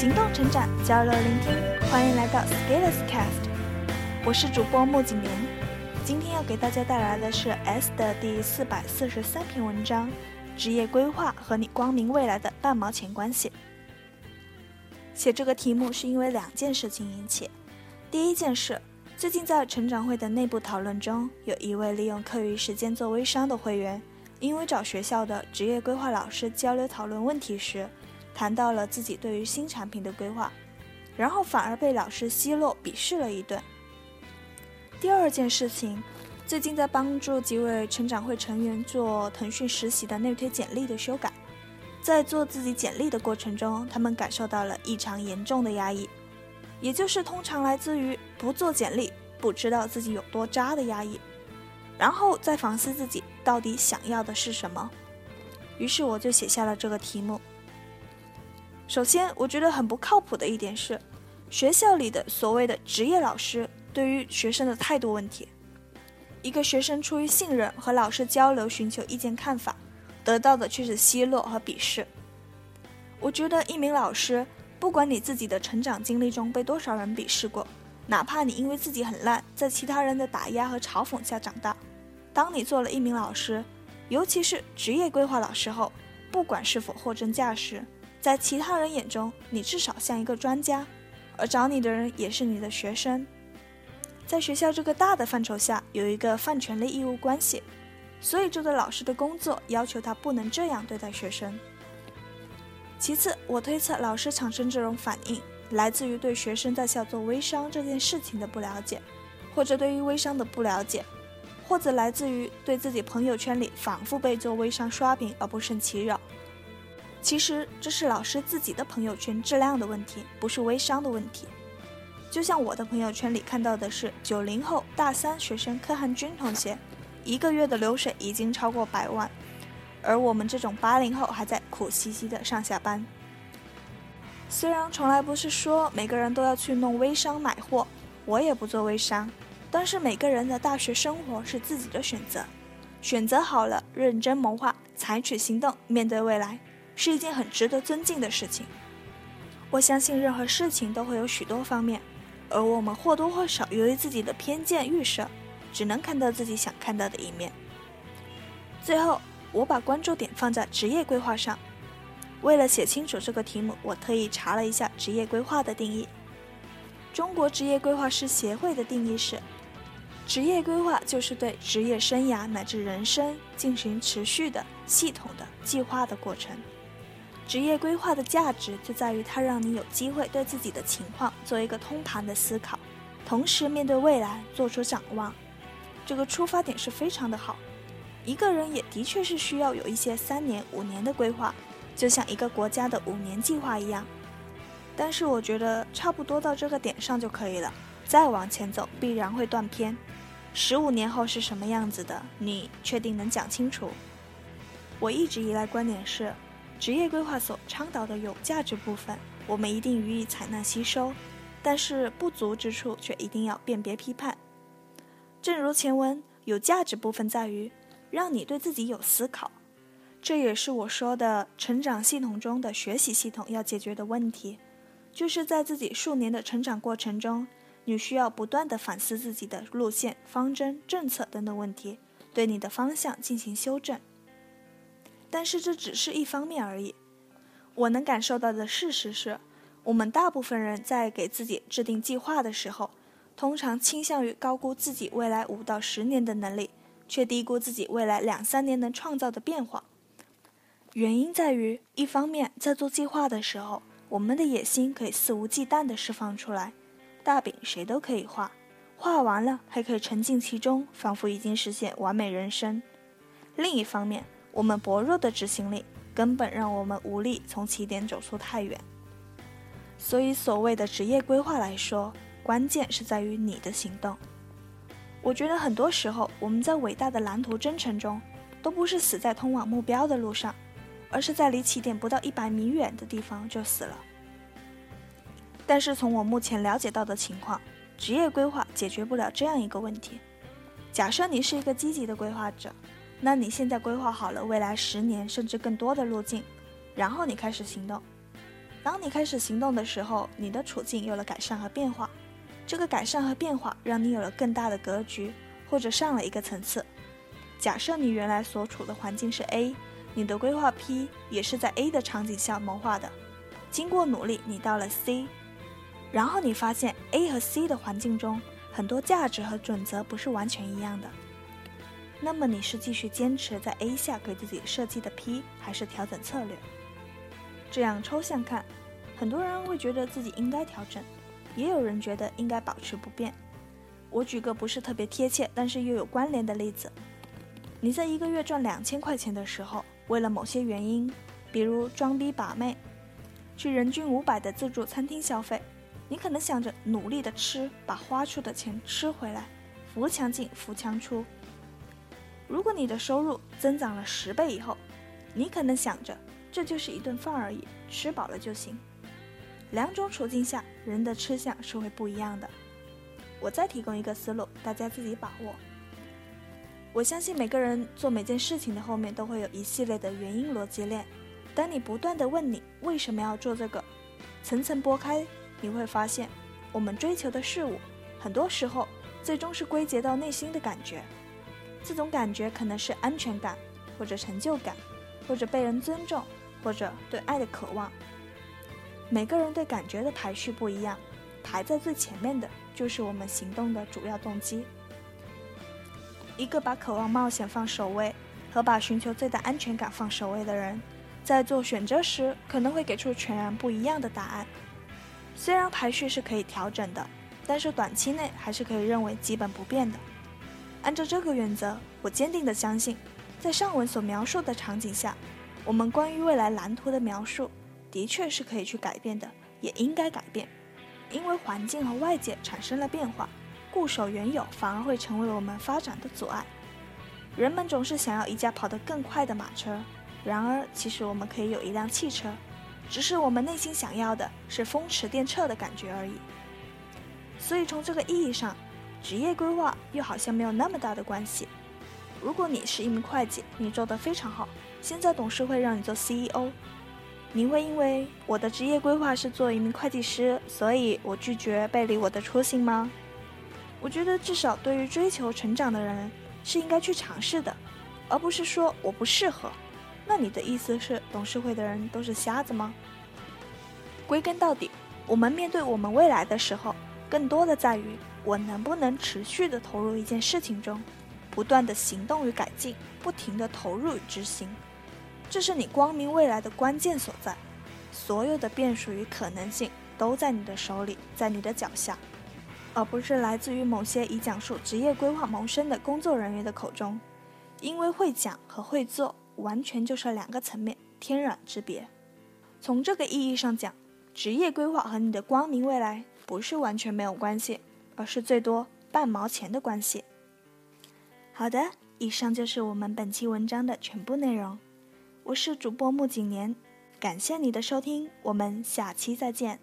行动、成长，交流聆听，欢迎来到 Skillers Cast，我是主播木景莲。今天要给大家带来的是 S 的第四百四十三篇文章：职业规划和你光明未来的半毛钱关系。写这个题目是因为两件事情引起。第一件事，最近在成长会的内部讨论中，有一位利用课余时间做微商的会员，因为找学校的职业规划老师交流讨论问题时。谈到了自己对于新产品的规划，然后反而被老师奚落鄙视了一顿。第二件事情，最近在帮助几位成长会成员做腾讯实习的内推简历的修改，在做自己简历的过程中，他们感受到了异常严重的压抑，也就是通常来自于不做简历不知道自己有多渣的压抑，然后再反思自己到底想要的是什么。于是我就写下了这个题目。首先，我觉得很不靠谱的一点是，学校里的所谓的职业老师对于学生的态度问题。一个学生出于信任和老师交流，寻求意见看法，得到的却是奚落和鄙视。我觉得一名老师，不管你自己的成长经历中被多少人鄙视过，哪怕你因为自己很烂，在其他人的打压和嘲讽下长大，当你做了一名老师，尤其是职业规划老师后，不管是否货真价实。在其他人眼中，你至少像一个专家，而找你的人也是你的学生。在学校这个大的范畴下，有一个泛权利义务关系，所以这个老师的工作要求他不能这样对待学生。其次，我推测老师产生这种反应，来自于对学生在校做微商这件事情的不了解，或者对于微商的不了解，或者来自于对自己朋友圈里反复被做微商刷屏而不胜其扰。其实这是老师自己的朋友圈质量的问题，不是微商的问题。就像我的朋友圈里看到的是九零后大三学生柯汉军同学，一个月的流水已经超过百万，而我们这种八零后还在苦兮兮的上下班。虽然从来不是说每个人都要去弄微商买货，我也不做微商，但是每个人的大学生活是自己的选择，选择好了，认真谋划，采取行动，面对未来。是一件很值得尊敬的事情。我相信任何事情都会有许多方面，而我们或多或少由于自己的偏见预设，只能看到自己想看到的一面。最后，我把关注点放在职业规划上。为了写清楚这个题目，我特意查了一下职业规划的定义。中国职业规划师协会的定义是：职业规划就是对职业生涯乃至人生进行持续的、系统的计划的过程。职业规划的价值就在于它让你有机会对自己的情况做一个通盘的思考，同时面对未来做出展望。这个出发点是非常的好。一个人也的确是需要有一些三年、五年的规划，就像一个国家的五年计划一样。但是我觉得差不多到这个点上就可以了，再往前走必然会断片。十五年后是什么样子的，你确定能讲清楚？我一直以来观点是。职业规划所倡导的有价值部分，我们一定予以采纳吸收，但是不足之处却一定要辨别批判。正如前文，有价值部分在于让你对自己有思考，这也是我说的成长系统中的学习系统要解决的问题，就是在自己数年的成长过程中，你需要不断的反思自己的路线、方针、政策等等问题，对你的方向进行修正。但是这只是一方面而已。我能感受到的事实是，我们大部分人在给自己制定计划的时候，通常倾向于高估自己未来五到十年的能力，却低估自己未来两三年能创造的变化。原因在于，一方面在做计划的时候，我们的野心可以肆无忌惮地释放出来，大饼谁都可以画，画完了还可以沉浸其中，仿佛已经实现完美人生。另一方面，我们薄弱的执行力根本让我们无力从起点走出太远，所以所谓的职业规划来说，关键是在于你的行动。我觉得很多时候我们在伟大的蓝图征程中，都不是死在通往目标的路上，而是在离起点不到一百米远的地方就死了。但是从我目前了解到的情况，职业规划解决不了这样一个问题。假设你是一个积极的规划者。那你现在规划好了未来十年甚至更多的路径，然后你开始行动。当你开始行动的时候，你的处境有了改善和变化。这个改善和变化让你有了更大的格局，或者上了一个层次。假设你原来所处的环境是 A，你的规划 P 也是在 A 的场景下谋划的。经过努力，你到了 C，然后你发现 A 和 C 的环境中很多价值和准则不是完全一样的。那么你是继续坚持在 A 下给自己设计的 P，还是调整策略？这样抽象看，很多人会觉得自己应该调整，也有人觉得应该保持不变。我举个不是特别贴切，但是又有关联的例子。你在一个月赚两千块钱的时候，为了某些原因，比如装逼把妹，去人均五百的自助餐厅消费，你可能想着努力的吃，把花出的钱吃回来，扶墙进，扶墙出。如果你的收入增长了十倍以后，你可能想着这就是一顿饭而已，吃饱了就行。两种处境下，人的吃相是会不一样的。我再提供一个思路，大家自己把握。我相信每个人做每件事情的后面都会有一系列的原因逻辑链。当你不断的问你为什么要做这个，层层剥开，你会发现，我们追求的事物，很多时候最终是归结到内心的感觉。这种感觉可能是安全感，或者成就感，或者被人尊重，或者对爱的渴望。每个人对感觉的排序不一样，排在最前面的就是我们行动的主要动机。一个把渴望冒险放首位，和把寻求最大安全感放首位的人，在做选择时可能会给出全然不一样的答案。虽然排序是可以调整的，但是短期内还是可以认为基本不变的。按照这个原则，我坚定地相信，在上文所描述的场景下，我们关于未来蓝图的描述的确是可以去改变的，也应该改变，因为环境和外界产生了变化。固守原有反而会成为我们发展的阻碍。人们总是想要一架跑得更快的马车，然而其实我们可以有一辆汽车，只是我们内心想要的是风驰电掣的感觉而已。所以从这个意义上，职业规划又好像没有那么大的关系。如果你是一名会计，你做得非常好，现在董事会让你做 CEO，你会因为我的职业规划是做一名会计师，所以我拒绝背离我的初心吗？我觉得至少对于追求成长的人是应该去尝试的，而不是说我不适合。那你的意思是董事会的人都是瞎子吗？归根到底，我们面对我们未来的时候，更多的在于我能不能持续的投入一件事情中，不断的行动与改进，不停的投入与执行，这是你光明未来的关键所在。所有的变数与可能性都在你的手里，在你的脚下。而不是来自于某些以讲述职业规划谋生的工作人员的口中，因为会讲和会做完全就是两个层面，天壤之别。从这个意义上讲，职业规划和你的光明未来不是完全没有关系，而是最多半毛钱的关系。好的，以上就是我们本期文章的全部内容。我是主播木景年，感谢你的收听，我们下期再见。